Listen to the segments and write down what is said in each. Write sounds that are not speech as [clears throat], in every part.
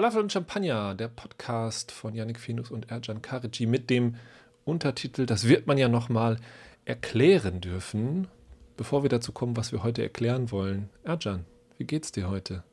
Falafel und Champagner, der Podcast von Yannick Finus und Erjan Karici mit dem Untertitel, das wird man ja nochmal erklären dürfen, bevor wir dazu kommen, was wir heute erklären wollen. Erjan, wie geht's dir heute?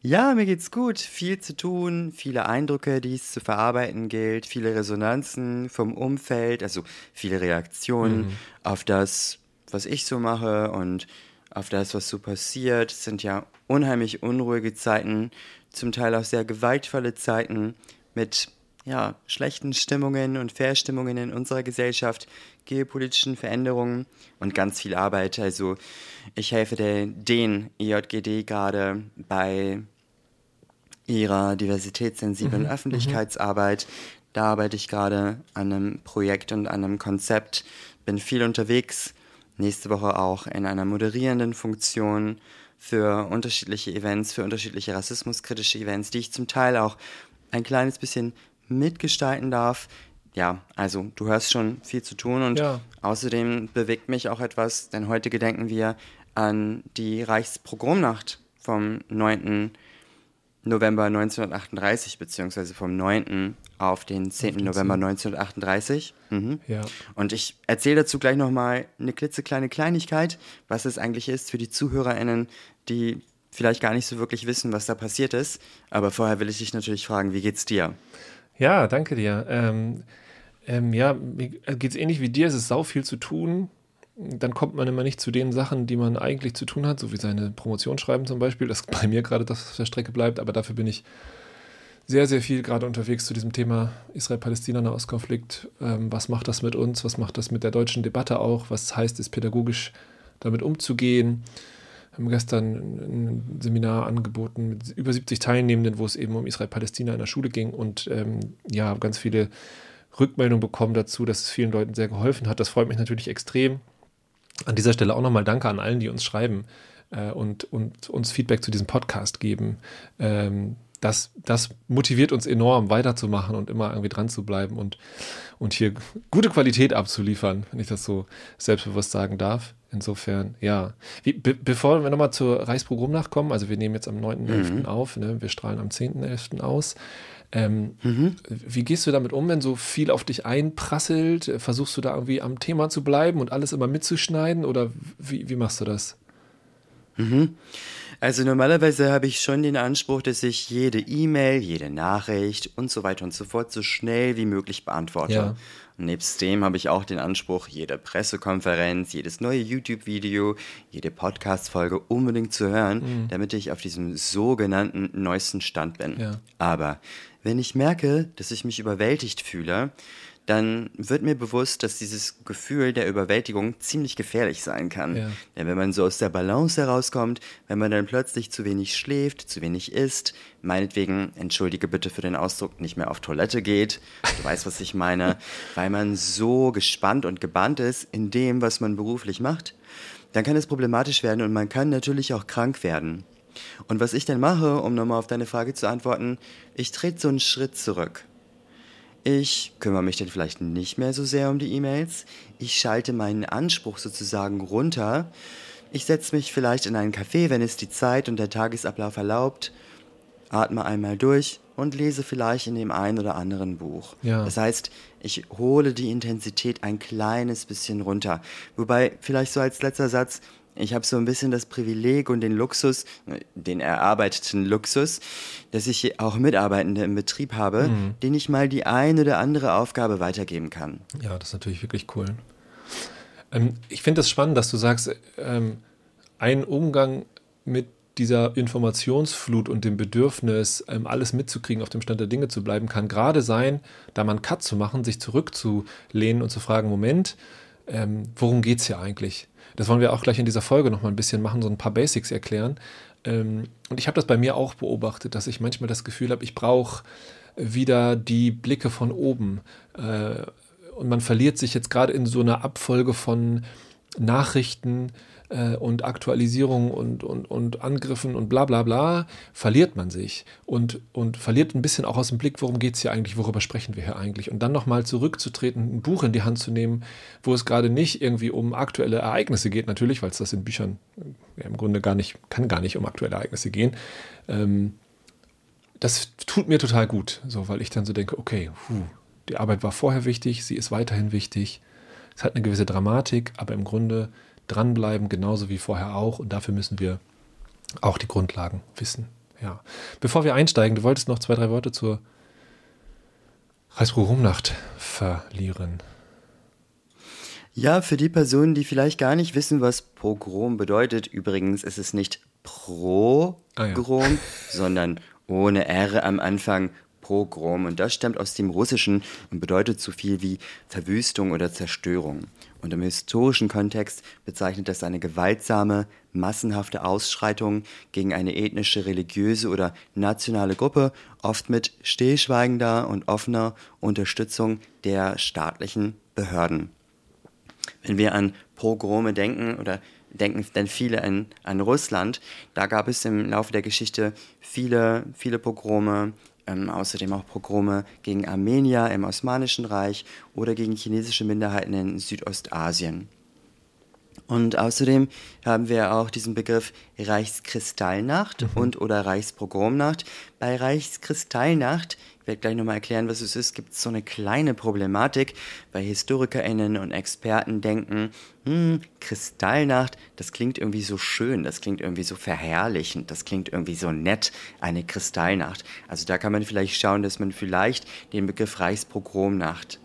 Ja, mir geht's gut. Viel zu tun, viele Eindrücke, die es zu verarbeiten gilt, viele Resonanzen vom Umfeld, also viele Reaktionen mhm. auf das, was ich so mache und auf das, was so passiert. Es sind ja unheimlich unruhige Zeiten, zum Teil auch sehr gewaltvolle Zeiten mit ja, schlechten Stimmungen und Verstimmungen in unserer Gesellschaft, geopolitischen Veränderungen und ganz viel Arbeit. Also ich helfe der, den IJGD gerade bei ihrer diversitätssensiblen mhm. Öffentlichkeitsarbeit. Da arbeite ich gerade an einem Projekt und an einem Konzept, bin viel unterwegs, nächste Woche auch in einer moderierenden Funktion für unterschiedliche Events, für unterschiedliche rassismuskritische Events, die ich zum Teil auch ein kleines bisschen mitgestalten darf. Ja, also du hast schon viel zu tun und ja. außerdem bewegt mich auch etwas, denn heute gedenken wir an die Reichspogromnacht vom 9. November 1938, beziehungsweise vom 9. auf den 10. Auf November 1938. Mhm. Ja. Und ich erzähle dazu gleich nochmal eine klitzekleine Kleinigkeit, was es eigentlich ist für die ZuhörerInnen, die vielleicht gar nicht so wirklich wissen, was da passiert ist. Aber vorher will ich dich natürlich fragen, wie geht's dir? Ja, danke dir. Ähm, ähm, ja, mir geht's ähnlich wie dir. Es ist sau viel zu tun dann kommt man immer nicht zu den Sachen, die man eigentlich zu tun hat, so wie seine Promotion schreiben zum Beispiel, das [laughs] bei mir gerade das auf der Strecke bleibt, aber dafür bin ich sehr, sehr viel gerade unterwegs zu diesem Thema Israel-Palästina-Nahostkonflikt. Ähm, was macht das mit uns? Was macht das mit der deutschen Debatte auch? Was heißt es pädagogisch damit umzugehen? Wir haben gestern ein Seminar angeboten mit über 70 Teilnehmenden, wo es eben um Israel-Palästina in der Schule ging und ähm, ja, ganz viele Rückmeldungen bekommen dazu, dass es vielen Leuten sehr geholfen hat. Das freut mich natürlich extrem. An dieser Stelle auch nochmal Danke an allen, die uns schreiben äh, und, und uns Feedback zu diesem Podcast geben. Ähm, das, das motiviert uns enorm, weiterzumachen und immer irgendwie dran zu bleiben und, und hier gute Qualität abzuliefern, wenn ich das so selbstbewusst sagen darf. Insofern, ja. Wie, be, bevor wir nochmal zur Reichsprogrammnacht kommen, also wir nehmen jetzt am 9.11. Mhm. auf, ne, wir strahlen am 10.11. aus. Ähm, mhm. Wie gehst du damit um, wenn so viel auf dich einprasselt? Versuchst du da irgendwie am Thema zu bleiben und alles immer mitzuschneiden oder wie, wie machst du das? Mhm. Also normalerweise habe ich schon den Anspruch, dass ich jede E-Mail, jede Nachricht und so weiter und so fort so schnell wie möglich beantworte. Ja. Und nebst dem habe ich auch den Anspruch, jede Pressekonferenz, jedes neue YouTube-Video, jede Podcast-Folge unbedingt zu hören, mhm. damit ich auf diesem sogenannten neuesten Stand bin. Ja. Aber wenn ich merke, dass ich mich überwältigt fühle, dann wird mir bewusst, dass dieses Gefühl der Überwältigung ziemlich gefährlich sein kann. Ja. Denn wenn man so aus der Balance herauskommt, wenn man dann plötzlich zu wenig schläft, zu wenig isst, meinetwegen, entschuldige bitte für den Ausdruck, nicht mehr auf Toilette geht, du weißt, was ich meine, [laughs] weil man so gespannt und gebannt ist in dem, was man beruflich macht, dann kann es problematisch werden und man kann natürlich auch krank werden. Und was ich dann mache, um nochmal auf deine Frage zu antworten, ich trete so einen Schritt zurück. Ich kümmere mich dann vielleicht nicht mehr so sehr um die E-Mails. Ich schalte meinen Anspruch sozusagen runter. Ich setze mich vielleicht in einen Café, wenn es die Zeit und der Tagesablauf erlaubt, atme einmal durch und lese vielleicht in dem einen oder anderen Buch. Ja. Das heißt, ich hole die Intensität ein kleines bisschen runter. Wobei, vielleicht so als letzter Satz, ich habe so ein bisschen das Privileg und den Luxus, den erarbeiteten Luxus, dass ich auch Mitarbeitende im Betrieb habe, mhm. denen ich mal die eine oder andere Aufgabe weitergeben kann. Ja, das ist natürlich wirklich cool. Ähm, ich finde es das spannend, dass du sagst, ähm, ein Umgang mit dieser Informationsflut und dem Bedürfnis, ähm, alles mitzukriegen, auf dem Stand der Dinge zu bleiben, kann gerade sein, da mal einen Cut zu machen, sich zurückzulehnen und zu fragen, Moment, ähm, worum geht es hier eigentlich? Das wollen wir auch gleich in dieser Folge noch mal ein bisschen machen, so ein paar Basics erklären. Ähm, und ich habe das bei mir auch beobachtet, dass ich manchmal das Gefühl habe, ich brauche wieder die Blicke von oben. Äh, und man verliert sich jetzt gerade in so einer Abfolge von Nachrichten, äh, und Aktualisierung und, und, und Angriffen und bla bla bla, verliert man sich und, und verliert ein bisschen auch aus dem Blick, worum geht es hier eigentlich, worüber sprechen wir hier eigentlich. Und dann nochmal zurückzutreten, ein Buch in die Hand zu nehmen, wo es gerade nicht irgendwie um aktuelle Ereignisse geht, natürlich, weil es das in Büchern ja, im Grunde gar nicht, kann gar nicht um aktuelle Ereignisse gehen. Ähm, das tut mir total gut, so, weil ich dann so denke, okay, puh, die Arbeit war vorher wichtig, sie ist weiterhin wichtig. Es hat eine gewisse Dramatik, aber im Grunde dranbleiben, genauso wie vorher auch. Und dafür müssen wir auch die Grundlagen wissen. Ja. Bevor wir einsteigen, du wolltest noch zwei, drei Worte zur Reichspogromnacht verlieren. Ja, für die Personen, die vielleicht gar nicht wissen, was Pogrom bedeutet, übrigens ist es nicht Pro-Grom, ah, ja. sondern ohne R am Anfang Pogrom. Und das stammt aus dem Russischen und bedeutet so viel wie Verwüstung oder Zerstörung. Und im historischen Kontext bezeichnet das eine gewaltsame, massenhafte Ausschreitung gegen eine ethnische, religiöse oder nationale Gruppe, oft mit stillschweigender und offener Unterstützung der staatlichen Behörden. Wenn wir an Pogrome denken oder denken dann viele an, an Russland. Da gab es im Laufe der Geschichte viele, viele Pogrome, ähm, außerdem auch Pogrome gegen Armenier im Osmanischen Reich oder gegen chinesische Minderheiten in Südostasien. Und außerdem haben wir auch diesen Begriff Reichskristallnacht mhm. und oder Reichspogromnacht. Bei Reichskristallnacht werde gleich nochmal erklären, was es ist, gibt es so eine kleine Problematik, weil HistorikerInnen und Experten denken, hm, Kristallnacht, das klingt irgendwie so schön, das klingt irgendwie so verherrlichend, das klingt irgendwie so nett, eine Kristallnacht. Also da kann man vielleicht schauen, dass man vielleicht den Begriff Reichspogromnacht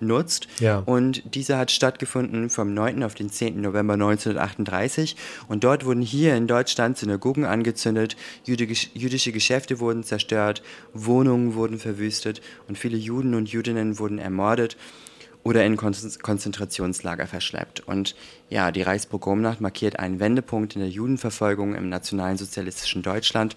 nutzt. Ja. Und diese hat stattgefunden vom 9. auf den 10. November 1938. Und dort wurden hier in Deutschland Synagogen angezündet, jüdische Geschäfte wurden zerstört, Wohnungen wurden verwüstet und viele Juden und Jüdinnen wurden ermordet oder in Konzentrationslager verschleppt. Und ja, die Reichspogromnacht markiert einen Wendepunkt in der Judenverfolgung im nationalsozialistischen Deutschland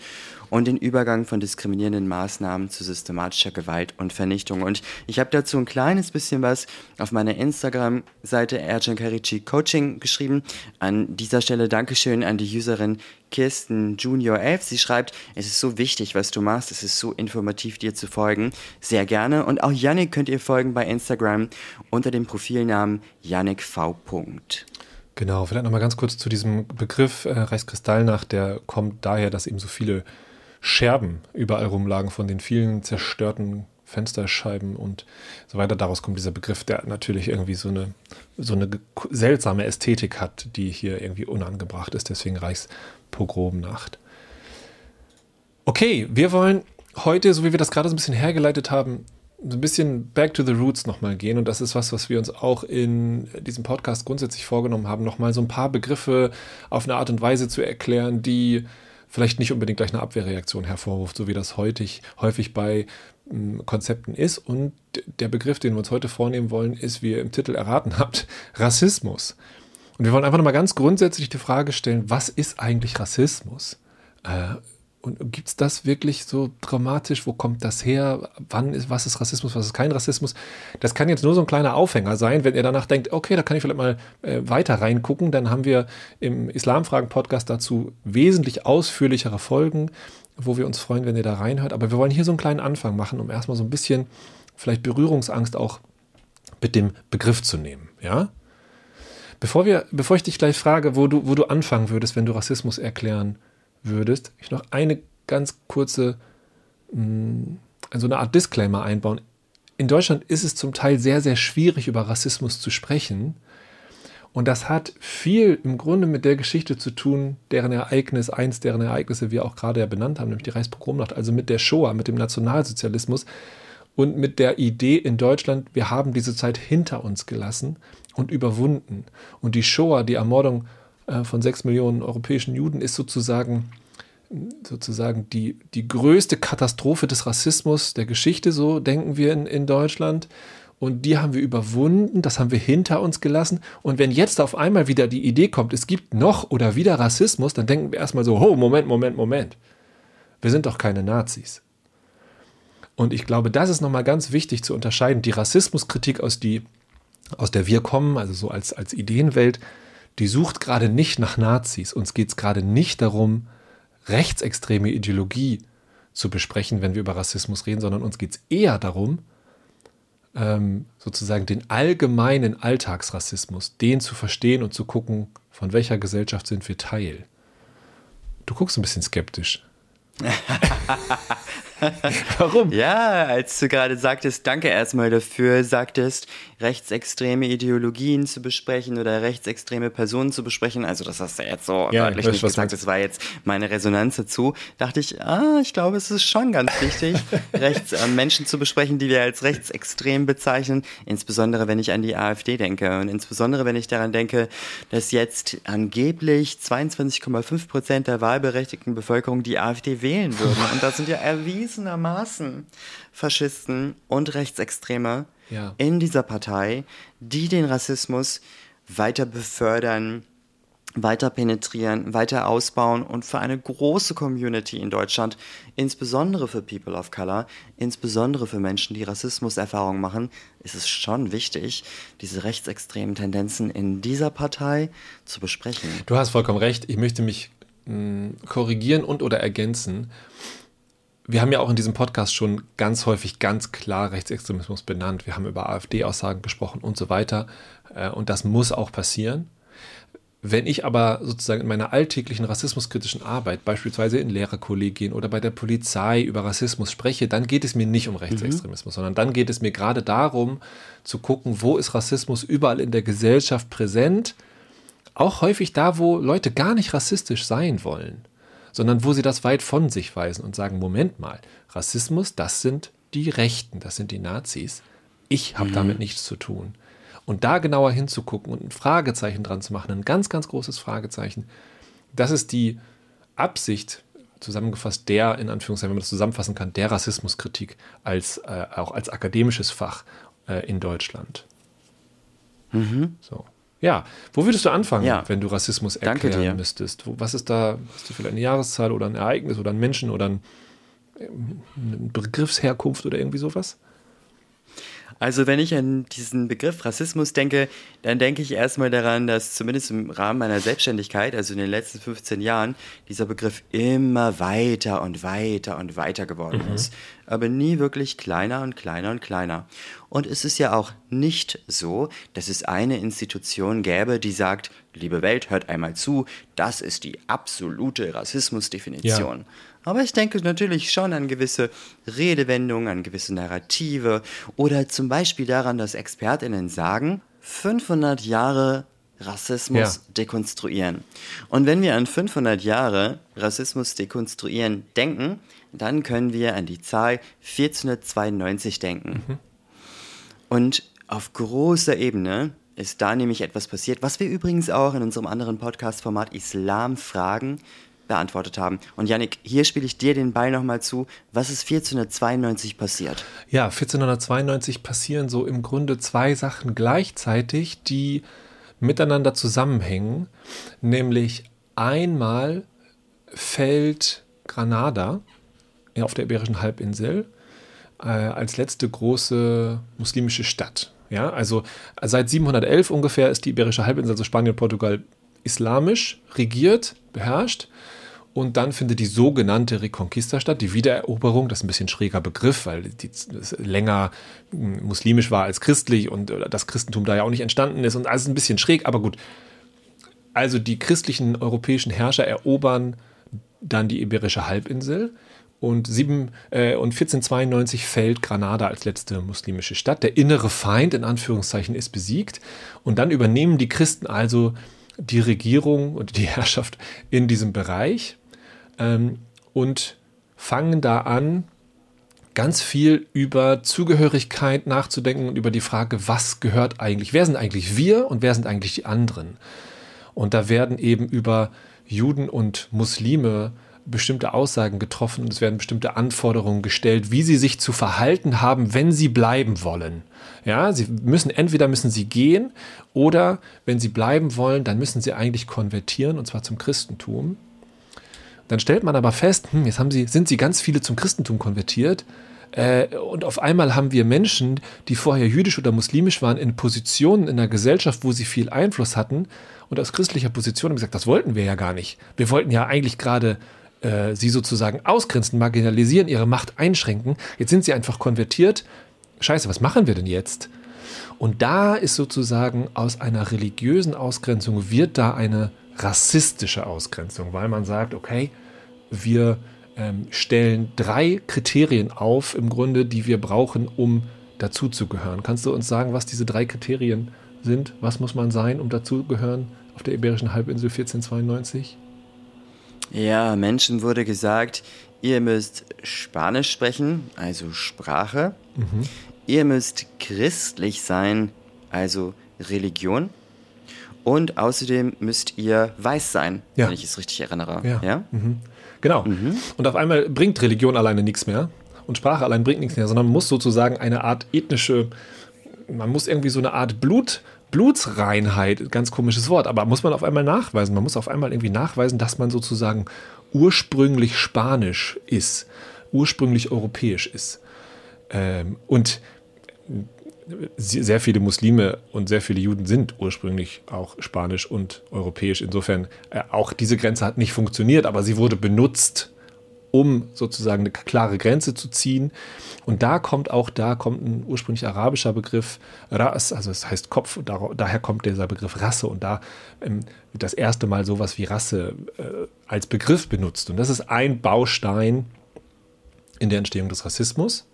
und den Übergang von diskriminierenden Maßnahmen zu systematischer Gewalt und Vernichtung. Und ich habe dazu ein kleines bisschen was auf meiner Instagram-Seite Ercan Karici Coaching geschrieben. An dieser Stelle Dankeschön an die Userin Kirsten Junior 11. Sie schreibt, es ist so wichtig, was du machst. Es ist so informativ, dir zu folgen. Sehr gerne. Und auch Yannick könnt ihr folgen bei Instagram unter dem Profilnamen Yannick V. Genau, vielleicht nochmal ganz kurz zu diesem Begriff äh, Reichskristallnacht. Der kommt daher, dass eben so viele Scherben überall rumlagen von den vielen zerstörten Fensterscheiben und so weiter. Daraus kommt dieser Begriff, der natürlich irgendwie so eine, so eine seltsame Ästhetik hat, die hier irgendwie unangebracht ist. Deswegen Reichspogromnacht. Okay, wir wollen heute, so wie wir das gerade so ein bisschen hergeleitet haben, so ein bisschen back to the roots nochmal gehen. Und das ist was, was wir uns auch in diesem Podcast grundsätzlich vorgenommen haben, nochmal so ein paar Begriffe auf eine Art und Weise zu erklären, die vielleicht nicht unbedingt gleich eine Abwehrreaktion hervorruft, so wie das häufig, häufig bei ähm, Konzepten ist. Und der Begriff, den wir uns heute vornehmen wollen, ist, wie ihr im Titel erraten [laughs] habt, Rassismus. Und wir wollen einfach nochmal ganz grundsätzlich die Frage stellen, was ist eigentlich Rassismus? Äh, und gibt es das wirklich so dramatisch? Wo kommt das her? Wann ist, was ist Rassismus, was ist kein Rassismus? Das kann jetzt nur so ein kleiner Aufhänger sein, wenn ihr danach denkt, okay, da kann ich vielleicht mal äh, weiter reingucken. Dann haben wir im Islamfragen-Podcast dazu wesentlich ausführlichere Folgen, wo wir uns freuen, wenn ihr da reinhört. Aber wir wollen hier so einen kleinen Anfang machen, um erstmal so ein bisschen vielleicht Berührungsangst auch mit dem Begriff zu nehmen. Ja? Bevor, wir, bevor ich dich gleich frage, wo du, wo du anfangen würdest, wenn du Rassismus erklären würdest, ich noch eine ganz kurze, mh, mm, so eine Art Disclaimer einbauen. In Deutschland ist es zum Teil sehr, sehr schwierig, über Rassismus zu sprechen. Und das hat viel im Grunde mit der Geschichte zu tun, deren Ereignis, eins deren Ereignisse wir auch gerade ja benannt haben, nämlich die Reichspogromnacht, also mit der Shoah, mit dem Nationalsozialismus und mit der Idee in Deutschland, wir haben diese Zeit hinter uns gelassen und überwunden. Und die Shoah, die Ermordung von sechs Millionen europäischen Juden ist sozusagen sozusagen die, die größte Katastrophe des Rassismus der Geschichte, so denken wir in, in Deutschland. Und die haben wir überwunden, das haben wir hinter uns gelassen. Und wenn jetzt auf einmal wieder die Idee kommt, es gibt noch oder wieder Rassismus, dann denken wir erstmal so, oh, Moment, Moment, Moment. Wir sind doch keine Nazis. Und ich glaube, das ist nochmal ganz wichtig zu unterscheiden. Die Rassismuskritik, aus, die, aus der wir kommen, also so als, als Ideenwelt, die sucht gerade nicht nach Nazis. Uns geht es gerade nicht darum, rechtsextreme Ideologie zu besprechen, wenn wir über Rassismus reden, sondern uns geht es eher darum, ähm, sozusagen den allgemeinen Alltagsrassismus, den zu verstehen und zu gucken, von welcher Gesellschaft sind wir Teil. Du guckst ein bisschen skeptisch. [laughs] [laughs] Warum? Ja, als du gerade sagtest, danke erstmal dafür, sagtest, rechtsextreme Ideologien zu besprechen oder rechtsextreme Personen zu besprechen. Also das hast du jetzt so ja, deutlich nicht gesagt. Das war jetzt meine Resonanz dazu. Dachte ich, ah, ich glaube, es ist schon ganz wichtig, [laughs] rechts äh, Menschen zu besprechen, die wir als rechtsextrem bezeichnen. Insbesondere wenn ich an die AfD denke und insbesondere wenn ich daran denke, dass jetzt angeblich 22,5 Prozent der wahlberechtigten Bevölkerung die AfD wählen würden. Und das sind ja erwiesenermaßen Faschisten und Rechtsextreme ja. in dieser Partei, die den Rassismus weiter befördern, weiter penetrieren, weiter ausbauen und für eine große Community in Deutschland, insbesondere für People of Color, insbesondere für Menschen, die Rassismuserfahrungen machen, ist es schon wichtig, diese rechtsextremen Tendenzen in dieser Partei zu besprechen. Du hast vollkommen recht. Ich möchte mich mh, hm, korrigieren und oder ergänzen wir haben ja auch in diesem Podcast schon ganz häufig ganz klar Rechtsextremismus benannt. Wir haben über AfD-Aussagen gesprochen und so weiter. Äh, und das muss auch passieren. Wenn ich aber sozusagen in meiner alltäglichen rassismuskritischen Arbeit, beispielsweise in Lehrerkollegien oder bei der Polizei über Rassismus spreche, dann geht es mir nicht um Rechtsextremismus, mhm. sondern dann geht es mir gerade darum, zu gucken, wo ist Rassismus überall in der Gesellschaft präsent, auch häufig da, wo Leute gar nicht rassistisch sein wollen sondern wo sie das weit von sich weisen und sagen, Moment mal, Rassismus, das sind die Rechten, das sind die Nazis. Ich habe mhm. damit nichts zu tun. Und da genauer hinzugucken und ein Fragezeichen dran zu machen, ein ganz, ganz großes Fragezeichen, das ist die Absicht, zusammengefasst der, in Anführungszeichen, wenn man das zusammenfassen kann, der Rassismuskritik als, äh, auch als akademisches Fach äh, in Deutschland. Mhm. So. Ja, wo würdest du anfangen, ja. wenn du Rassismus erklären müsstest? Was ist da, hast du vielleicht eine Jahreszahl oder ein Ereignis oder einen Menschen oder ein, eine Begriffsherkunft oder irgendwie sowas? Also wenn ich an diesen Begriff Rassismus denke, dann denke ich erstmal daran, dass zumindest im Rahmen meiner Selbstständigkeit, also in den letzten 15 Jahren, dieser Begriff immer weiter und weiter und weiter geworden mhm. ist, aber nie wirklich kleiner und kleiner und kleiner. Und es ist ja auch nicht so, dass es eine Institution gäbe, die sagt, liebe Welt, hört einmal zu, das ist die absolute Rassismusdefinition. Ja. Aber ich denke natürlich schon an gewisse Redewendungen, an gewisse Narrative oder zum Beispiel daran, dass ExpertInnen sagen, 500 Jahre Rassismus ja. dekonstruieren. Und wenn wir an 500 Jahre Rassismus dekonstruieren denken, dann können wir an die Zahl 1492 denken. Mhm. Und auf großer Ebene ist da nämlich etwas passiert, was wir übrigens auch in unserem anderen Podcast-Format Islam fragen beantwortet haben. Und Yannick, hier spiele ich dir den Ball nochmal zu. Was ist 1492 passiert? Ja, 1492 passieren so im Grunde zwei Sachen gleichzeitig, die miteinander zusammenhängen. Nämlich einmal fällt Granada auf der Iberischen Halbinsel äh, als letzte große muslimische Stadt. Ja, also seit 711 ungefähr ist die Iberische Halbinsel, also Spanien und Portugal, islamisch regiert, beherrscht. Und dann findet die sogenannte Reconquista statt, die Wiedereroberung. Das ist ein bisschen schräger Begriff, weil die länger hm, muslimisch war als christlich und äh, das Christentum da ja auch nicht entstanden ist. Und alles ein bisschen schräg, aber gut. Also die christlichen europäischen Herrscher erobern dann die Iberische Halbinsel. Und, sieben, äh, und 1492 fällt Granada als letzte muslimische Stadt. Der innere Feind in Anführungszeichen ist besiegt. Und dann übernehmen die Christen also die Regierung und die [laughs] Herrschaft in diesem Bereich ähm, und fangen da an, ganz viel über Zugehörigkeit nachzudenken und über die Frage, was gehört eigentlich, wer sind eigentlich wir und wer sind eigentlich die anderen. Und da werden eben über Juden und Muslime bestimmte Aussagen getroffen und es werden bestimmte Anforderungen gestellt, wie sie sich zu verhalten haben, wenn sie bleiben wollen. Ja, sie müssen entweder müssen sie gehen oder wenn sie bleiben wollen, dann müssen sie eigentlich konvertieren und zwar zum Christentum. Dann stellt man aber fest, hm, jetzt haben sie, sind sie ganz viele zum Christentum konvertiert. Äh, und auf einmal haben wir Menschen, die vorher jüdisch oder muslimisch waren, in Positionen in der Gesellschaft, wo sie viel Einfluss hatten. Und aus christlicher Position haben gesagt, das wollten wir ja gar nicht. Wir wollten ja eigentlich gerade äh, sie sozusagen ausgrenzen, marginalisieren, ihre Macht einschränken. Jetzt sind sie einfach konvertiert. Scheiße, was machen wir denn jetzt? Und da ist sozusagen aus einer religiösen Ausgrenzung wird da eine rassistische Ausgrenzung, weil man sagt, okay, wir ähm, stellen drei Kriterien auf, im Grunde, die wir brauchen, um dazuzugehören. Kannst du uns sagen, was diese drei Kriterien sind? Was muss man sein, um dazugehören auf der Iberischen Halbinsel 1492? Ja, Menschen wurde gesagt, ihr müsst Spanisch sprechen, also Sprache. Mhm. Ihr müsst christlich sein, also Religion. Und außerdem müsst ihr weiß sein, ja. wenn ich es richtig erinnere. Ja. ja? Mhm. Genau. Mhm. Und auf einmal bringt Religion alleine nichts mehr. Und Sprache allein bringt nichts mehr, sondern man muss sozusagen eine Art ethnische, man muss irgendwie so eine Art Blut, Blutsreinheit, ganz komisches Wort, aber muss man auf einmal nachweisen. Man muss auf einmal irgendwie nachweisen, dass man sozusagen ursprünglich spanisch ist, ursprünglich europäisch ist. Ähm, und sehr viele Muslime und sehr viele Juden sind ursprünglich auch spanisch und europäisch. Insofern, äh, auch diese Grenze hat nicht funktioniert, aber sie wurde benutzt, um sozusagen eine klare Grenze zu ziehen. Und da kommt auch, da kommt ein ursprünglich arabischer Begriff Ras, also es heißt Kopf, da, daher kommt dieser Begriff Rasse und da ähm, wird das erste Mal sowas wie Rasse äh, als Begriff benutzt. Und das ist ein Baustein in der Entstehung des Rassismus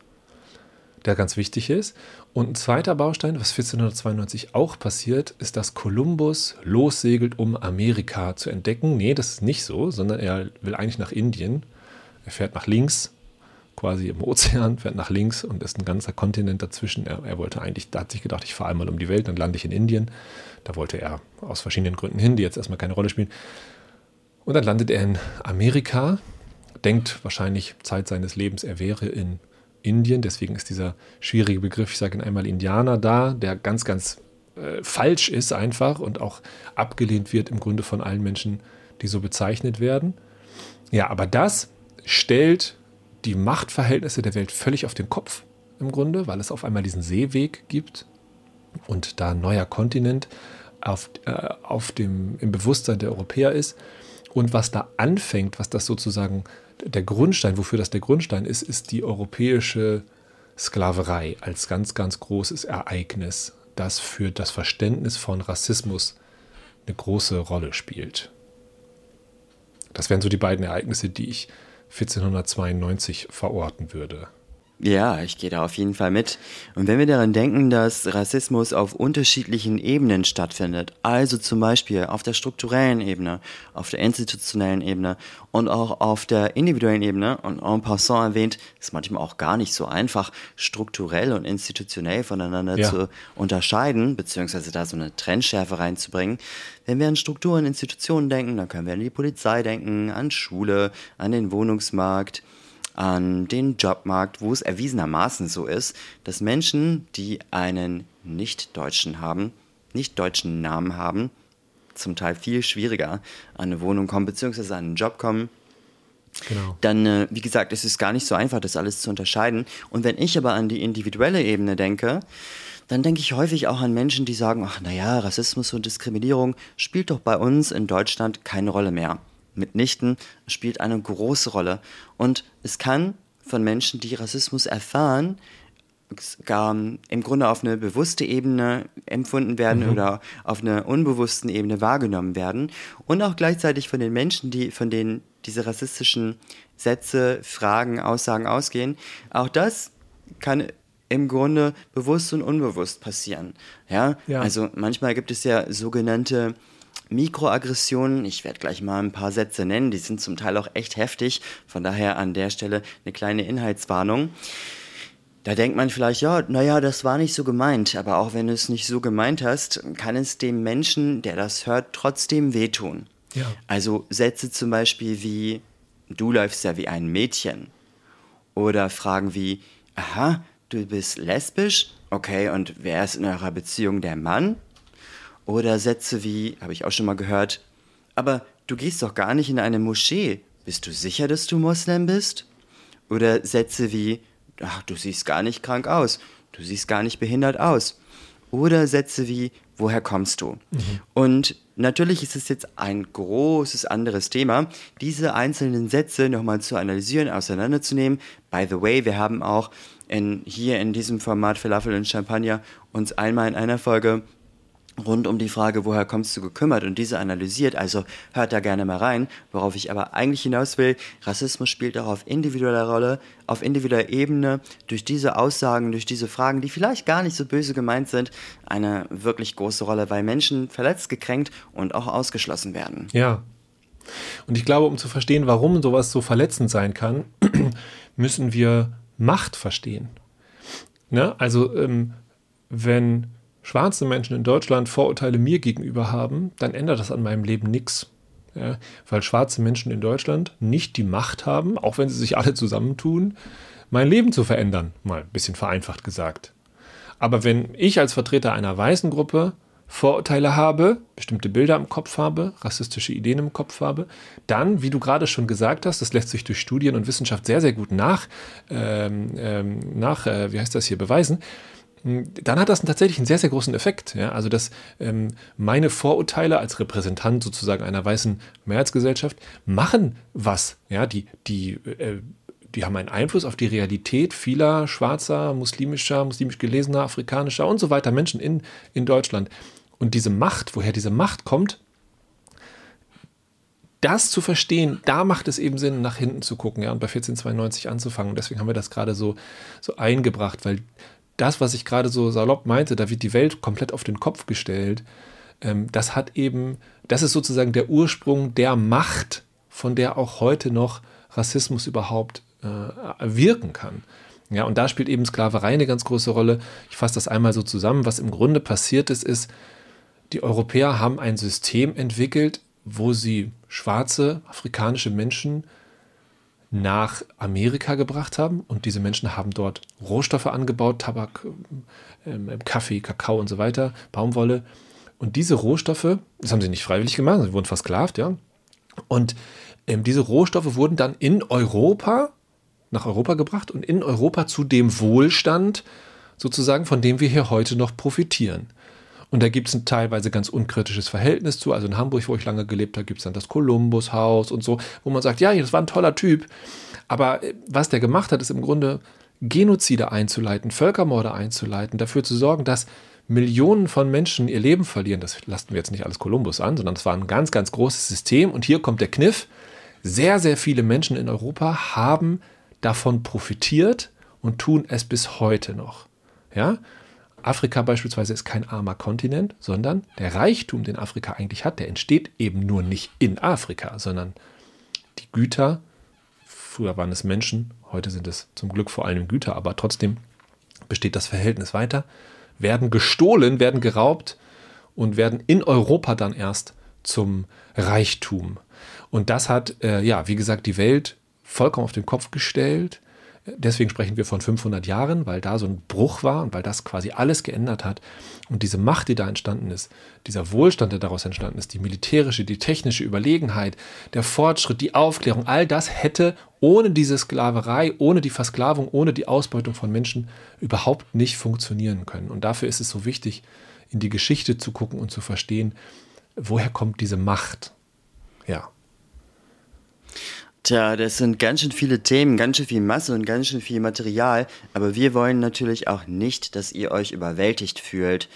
der ganz wichtig ist. Und ein zweiter Baustein, was 1492 auch passiert, ist, dass Kolumbus lossegelt, um Amerika zu entdecken. Nee, das ist nicht so, sondern er will eigentlich nach Indien. Er fährt nach links, quasi im Ozean, fährt nach links und ist ein ganzer Kontinent dazwischen. Er, er wollte eigentlich, da hat sich gedacht, ich fahre einmal um die Welt, dann lande ich in Indien. Da wollte er aus verschiedenen Gründen hin, die jetzt erstmal keine Rolle spielen. Und dann landet er in Amerika, denkt wahrscheinlich Zeit seines Lebens, er wäre in Indien. Deswegen ist dieser schwierige Begriff, ich sage ihn einmal Indianer da, der ganz, ganz äh, falsch ist einfach und auch abgelehnt wird im Grunde von allen Menschen, die so bezeichnet werden. Ja, aber das stellt die Machtverhältnisse der Welt völlig auf den Kopf im Grunde, weil es auf einmal diesen Seeweg gibt und da ein neuer Kontinent auf, äh, auf dem, im Bewusstsein der Europäer ist. Und was da anfängt, was das sozusagen der Grundstein, wofür das der Grundstein ist, ist die europäische Sklaverei als ganz, ganz großes Ereignis, das für das Verständnis von Rassismus eine große Rolle spielt. Das wären so die beiden Ereignisse, die ich 1492 verorten würde. Ja, ich gehe da auf jeden Fall mit. Und wenn wir daran denken, dass Rassismus auf unterschiedlichen Ebenen stattfindet, also zum Beispiel auf der strukturellen Ebene, auf der institutionellen Ebene und auch auf der individuellen Ebene, und en passant erwähnt, ist manchmal auch gar nicht so einfach, strukturell und institutionell voneinander ja. zu unterscheiden, beziehungsweise da so eine Trennschärfe reinzubringen. Wenn wir an Strukturen und Institutionen denken, dann können wir an die Polizei denken, an Schule, an den Wohnungsmarkt, an den Jobmarkt, wo es erwiesenermaßen so ist, dass Menschen, die einen nicht-deutschen haben, nicht-deutschen Namen haben, zum Teil viel schwieriger an eine Wohnung kommen, beziehungsweise an einen Job kommen. Genau. Dann, äh, wie gesagt, es ist gar nicht so einfach, das alles zu unterscheiden. Und wenn ich aber an die individuelle Ebene denke, dann denke ich häufig auch an Menschen, die sagen, ach naja, Rassismus und Diskriminierung spielt doch bei uns in Deutschland keine Rolle mehr mitnichten spielt eine große Rolle. Und es kann von Menschen, die Rassismus erfahren, gar im Grunde auf eine bewusste Ebene empfunden werden mhm. oder auf einer unbewussten Ebene wahrgenommen werden und auch gleichzeitig von den Menschen, die von denen diese rassistischen Sätze, Fragen, Aussagen ausgehen. Auch das kann im Grunde bewusst und unbewusst passieren. Ja, ja. also manchmal gibt es ja sogenannte Mikroaggressionen, ich werde gleich mal ein paar Sätze nennen, die sind zum Teil auch echt heftig, von daher an der Stelle eine kleine Inhaltswarnung. Da denkt man vielleicht, ja, naja, das war nicht so gemeint, aber auch wenn du es nicht so gemeint hast, kann es dem Menschen, der das hört, trotzdem wehtun. Ja. Also Sätze zum Beispiel wie, du läufst ja wie ein Mädchen. Oder Fragen wie, aha, du bist lesbisch? Okay, und wer ist in eurer Beziehung der Mann? Oder Sätze wie, habe ich auch schon mal gehört, aber du gehst doch gar nicht in eine Moschee. Bist du sicher, dass du Moslem bist? Oder Sätze wie, ach, du siehst gar nicht krank aus. Du siehst gar nicht behindert aus. Oder Sätze wie, woher kommst du? Mhm. Und natürlich ist es jetzt ein großes anderes Thema, diese einzelnen Sätze nochmal zu analysieren, auseinanderzunehmen. By the way, wir haben auch in, hier in diesem Format Falafel und Champagner uns einmal in einer Folge rund um die Frage, woher kommst du gekümmert und diese analysiert, also hört da gerne mal rein. Worauf ich aber eigentlich hinaus will, Rassismus spielt auch auf individueller Rolle, auf individueller Ebene, durch diese Aussagen, durch diese Fragen, die vielleicht gar nicht so böse gemeint sind, eine wirklich große Rolle, weil Menschen verletzt, gekränkt und auch ausgeschlossen werden. Ja. Und ich glaube, um zu verstehen, warum sowas so verletzend sein kann, [clears throat] müssen wir Macht verstehen. Ne? Also, ähm, wenn schwarze Menschen in Deutschland Vorurteile mir gegenüber haben, dann ändert das an meinem Leben nichts. Ja, weil schwarze Menschen in Deutschland nicht die Macht haben, auch wenn sie sich alle zusammentun, mein Leben zu verändern, mal ein bisschen vereinfacht gesagt. Aber wenn ich als Vertreter einer weißen Gruppe Vorurteile habe, bestimmte Bilder im Kopf habe, rassistische Ideen im Kopf habe, dann, wie du gerade schon gesagt hast, das lässt sich durch Studien und Wissenschaft sehr, sehr gut nach, ähm, ähm nach äh, wie heißt das hier, beweisen, dann hat das tatsächlich einen sehr, sehr großen Effekt. Ja? Also, dass ähm, meine Vorurteile als Repräsentant sozusagen einer weißen Mehrheitsgesellschaft machen was. Ja? Die, die, äh, die haben einen Einfluss auf die Realität vieler schwarzer, muslimischer, muslimisch gelesener, afrikanischer und so weiter Menschen in, in Deutschland. Und diese Macht, woher diese Macht kommt, das zu verstehen, da macht es eben Sinn, nach hinten zu gucken ja, und bei 1492 anzufangen. Deswegen haben wir das gerade so, so eingebracht, weil das, was ich gerade so salopp meinte, da wird die Welt komplett auf den Kopf gestellt. Ähm, das hat eben, das ist sozusagen der Ursprung der Macht, von der auch heute noch Rassismus überhaupt äh, wirken kann. Ja, und da spielt eben Sklaverei eine ganz große Rolle. Ich fasse das einmal so zusammen. Was im Grunde passiert ist, ist, die Europäer haben ein System entwickelt, wo sie schwarze afrikanische Menschen nach Amerika gebracht haben und diese Menschen haben dort Rohstoffe angebaut, Tabak, ähm, ähm, Kaffee, Kakao und so weiter, Baumwolle. Und diese Rohstoffe, das haben sie nicht freiwillig gemacht, sie wurden versklavt, ja. Und ähm, diese Rohstoffe wurden dann in Europa, nach Europa gebracht und in Europa zu dem Wohlstand sozusagen, von dem wir hier heute noch profitieren. Und da gibt es ein teilweise ganz unkritisches Verhältnis zu. Also in Hamburg, wo ich lange gelebt habe, gibt es dann das Kolumbus-Haus und so, wo man sagt, ja, das war ein toller Typ. Aber äh, was der gemacht hat, ist im Grunde Genozide einzuleiten, Völkermorde einzuleiten, dafür zu sorgen, dass Millionen von Menschen ihr Leben verlieren. Das lasten wir jetzt nicht alles Kolumbus an, sondern es war ein ganz, ganz großes System. Und hier kommt der Kniff. Sehr, sehr viele Menschen in Europa haben davon profitiert und tun es bis heute noch. Ja? Afrika beispielsweise ist kein armer Kontinent, sondern der Reichtum, den Afrika eigentlich hat, der entsteht eben nur nicht in Afrika, sondern die Güter, früher waren es Menschen, heute sind es zum Glück vor allem Güter, aber trotzdem besteht das Verhältnis weiter, werden gestohlen, werden geraubt und werden in Europa dann erst zum Reichtum. Und das hat, äh, ja, wie gesagt, die Welt vollkommen auf den Kopf gestellt. Deswegen sprechen wir von 500 Jahren, weil da so ein Bruch war und weil das quasi alles geändert hat. Und diese Macht, die da entstanden ist, dieser Wohlstand, der daraus entstanden ist, die militärische, die technische Überlegenheit, der Fortschritt, die Aufklärung, all das hätte ohne diese Sklaverei, ohne die Versklavung, ohne die Ausbeutung von Menschen überhaupt nicht funktionieren können. Und dafür ist es so wichtig, in die Geschichte zu gucken und zu verstehen, woher kommt diese Macht. Ja. Tja, das sind ganz schön viele Themen, ganz schön viel Masse und ganz schön viel Material, aber wir wollen natürlich auch nicht, dass ihr euch überwältigt fühlt.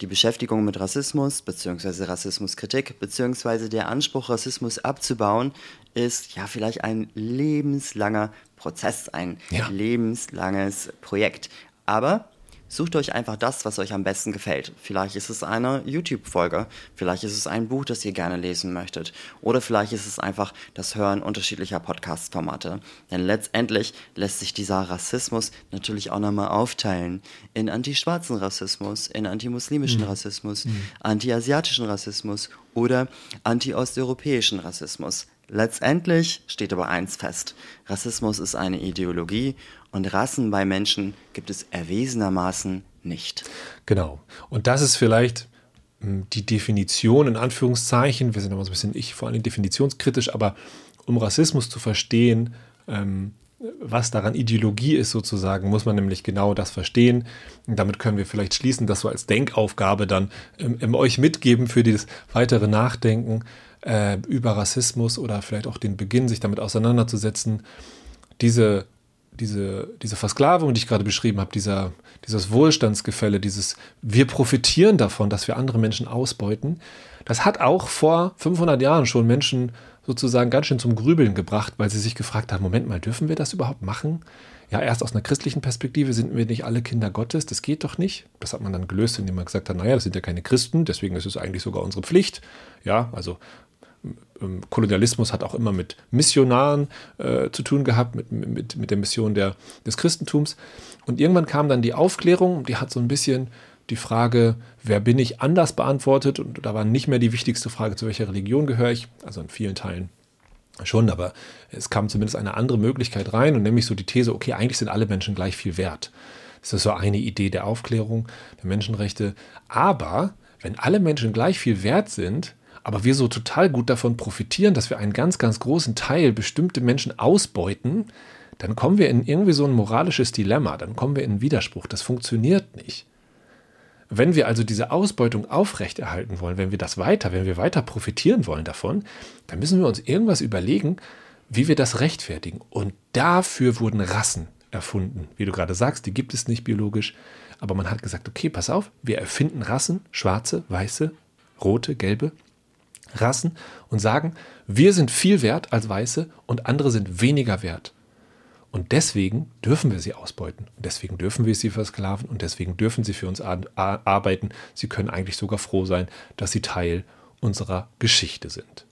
Die Beschäftigung mit Rassismus bzw. Rassismuskritik bzw. der Anspruch, Rassismus abzubauen, ist ja vielleicht ein lebenslanger Prozess, ein ja. lebenslanges Projekt. Aber Sucht euch einfach das, was euch am besten gefällt. Vielleicht ist es eine YouTube-Folge, vielleicht ist es ein Buch, das ihr gerne lesen möchtet, oder vielleicht ist es einfach das Hören unterschiedlicher Podcast-Formate. Denn letztendlich lässt sich dieser Rassismus natürlich auch nochmal aufteilen in anti-schwarzen Rassismus, in anti-muslimischen mhm. Rassismus, mhm. anti-asiatischen Rassismus oder anti-osteuropäischen Rassismus. Letztendlich steht aber eins fest. Rassismus ist eine Ideologie und Rassen bei Menschen gibt es erwiesenermaßen nicht. Genau. Und das ist vielleicht hm, die Definition in Anführungszeichen. Wir sind immer so ein bisschen, ich vor allem definitionskritisch, aber um Rassismus zu verstehen, ähm, was daran Ideologie ist sozusagen, muss man nämlich genau das verstehen. Und damit können wir vielleicht schließen, das so als Denkaufgabe dann ähm, euch mitgeben für das weitere Nachdenken äh, über Rassismus oder vielleicht auch den Beginn, sich damit auseinanderzusetzen. Diese diese, diese Versklavung, die ich gerade beschrieben habe, dieser, dieses Wohlstandsgefälle, dieses wir profitieren davon, dass wir andere Menschen ausbeuten, das hat auch vor 500 Jahren schon Menschen sozusagen ganz schön zum Grübeln gebracht, weil sie sich gefragt haben, Moment mal, dürfen wir das überhaupt machen? Ja, erst aus einer christlichen Perspektive sind wir nicht alle Kinder Gottes, das geht doch nicht. Das hat man dann gelöst, indem man gesagt hat, naja, das sind ja keine Christen, deswegen ist es eigentlich sogar unsere Pflicht. Ja, also Kolonialismus hat auch immer mit Missionaren äh, zu tun gehabt, mit, mit, mit der Mission der, des Christentums. Und irgendwann kam dann die Aufklärung, die hat so ein bisschen die Frage, wer bin ich, anders beantwortet. Und da war nicht mehr die wichtigste Frage, zu welcher Religion gehöre ich. Also in vielen Teilen schon, aber es kam zumindest eine andere Möglichkeit rein und nämlich so die These, okay, eigentlich sind alle Menschen gleich viel wert. Das ist so eine Idee der Aufklärung, der Menschenrechte. Aber wenn alle Menschen gleich viel wert sind, aber wir so total gut davon profitieren, dass wir einen ganz, ganz großen Teil bestimmte Menschen ausbeuten, dann kommen wir in irgendwie so ein moralisches Dilemma, dann kommen wir in einen Widerspruch. Das funktioniert nicht. Wenn wir also diese Ausbeutung aufrechterhalten wollen, wenn wir das weiter, wenn wir weiter profitieren wollen davon, dann müssen wir uns irgendwas überlegen, wie wir das rechtfertigen. Und dafür wurden Rassen erfunden. Wie du gerade sagst, die gibt es nicht biologisch. Aber man hat gesagt, okay, pass auf, wir erfinden Rassen, schwarze, weiße, rote, gelbe, Rassen und sagen, wir sind viel wert als Weiße und andere sind weniger wert. Und deswegen dürfen wir sie ausbeuten. Und deswegen dürfen wir sie versklaven und deswegen dürfen sie für uns arbeiten. Sie können eigentlich sogar froh sein, dass sie Teil unserer Geschichte sind.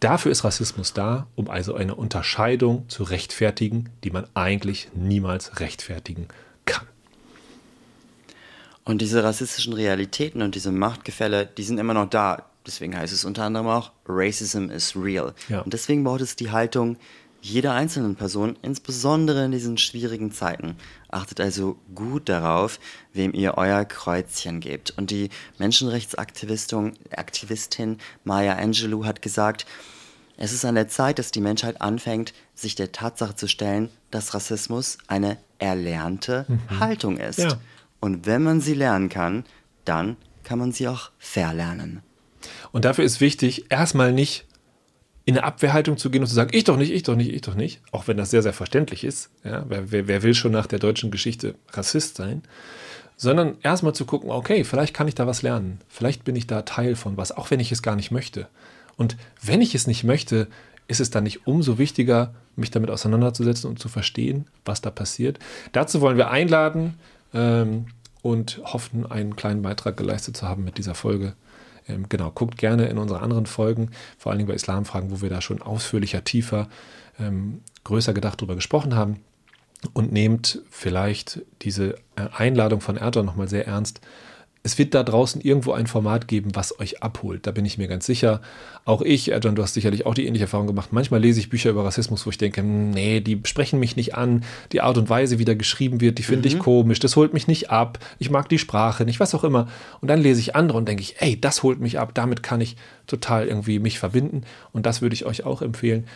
Dafür ist Rassismus da, um also eine Unterscheidung zu rechtfertigen, die man eigentlich niemals rechtfertigen kann. Und diese rassistischen Realitäten und diese Machtgefälle, die sind immer noch da. Deswegen heißt es unter anderem auch Racism is real. Ja. Und deswegen braucht es die Haltung jeder einzelnen Person, insbesondere in diesen schwierigen Zeiten. Achtet also gut darauf, wem ihr euer Kreuzchen gebt. Und die Menschenrechtsaktivistin Aktivistin Maya Angelou hat gesagt, es ist an der Zeit, dass die Menschheit anfängt, sich der Tatsache zu stellen, dass Rassismus eine erlernte mhm. Haltung ist. Ja. Und wenn man sie lernen kann, dann kann man sie auch verlernen. Und dafür ist wichtig, erstmal nicht in eine Abwehrhaltung zu gehen und zu sagen, ich doch nicht, ich doch nicht, ich doch nicht, auch wenn das sehr, sehr verständlich ist. Ja, wer, wer, wer will schon nach der deutschen Geschichte Rassist sein? Sondern erstmal zu gucken, okay, vielleicht kann ich da was lernen. Vielleicht bin ich da Teil von was, auch wenn ich es gar nicht möchte. Und wenn ich es nicht möchte, ist es dann nicht umso wichtiger, mich damit auseinanderzusetzen und zu verstehen, was da passiert. Dazu wollen wir einladen ähm, und hoffen, einen kleinen Beitrag geleistet zu haben mit dieser Folge. Ähm, genau, guckt gerne in unsere anderen Folgen, vor allen Dingen bei Islamfragen, wo wir da schon ausführlicher, tiefer, ähm, größer gedacht drüber gesprochen haben. Und nehmt vielleicht diese äh, Einladung von Erdogan nochmal sehr ernst, es wird da draußen irgendwo ein Format geben, was euch abholt. Da bin ich mir ganz sicher. Auch ich, John, du hast sicherlich auch die ähnliche Erfahrung gemacht. Manchmal lese ich Bücher über Rassismus, wo ich denke, hm, nee, die sprechen mich nicht an. Die Art und Weise, wie da geschrieben wird, die finde mhm. ich komisch. Das holt mich nicht ab. Ich mag die Sprache nicht, was auch immer. Und dann lese ich andere und denke ich, ey, das holt mich ab. Damit kann ich total irgendwie mich verbinden. Und das würde ich euch auch empfehlen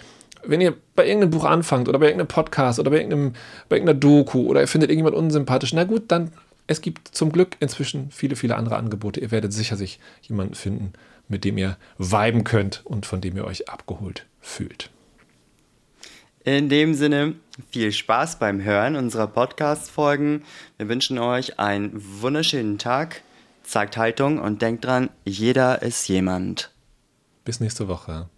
wenn ihr bei irgendeinem Buch anfangt oder bei irgendeinem Podcast oder bei, irgendeinem, bei irgendeiner Doku oder ihr findet irgendjemand unsympathisch, na gut, dann es gibt zum Glück inzwischen viele, viele andere Angebote. Ihr werdet sicher sich jemanden finden, mit dem ihr viben könnt und von dem ihr euch abgeholt fühlt. In dem Sinne, viel Spaß beim Hören unserer Podcast-Folgen. Wir wünschen euch einen wunderschönen Tag. Zeigt Haltung und denkt dran, jeder ist jemand. Bis nächste Woche.